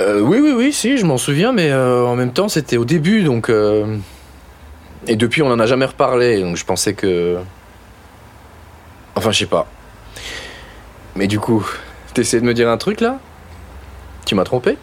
Euh, oui, oui, oui, si, je m'en souviens, mais euh, en même temps, c'était au début, donc. euh, Et depuis, on en a jamais reparlé, donc je pensais que. Enfin, je sais pas. Mais du coup, t'essayais de me dire un truc là? Tu m'as trompé?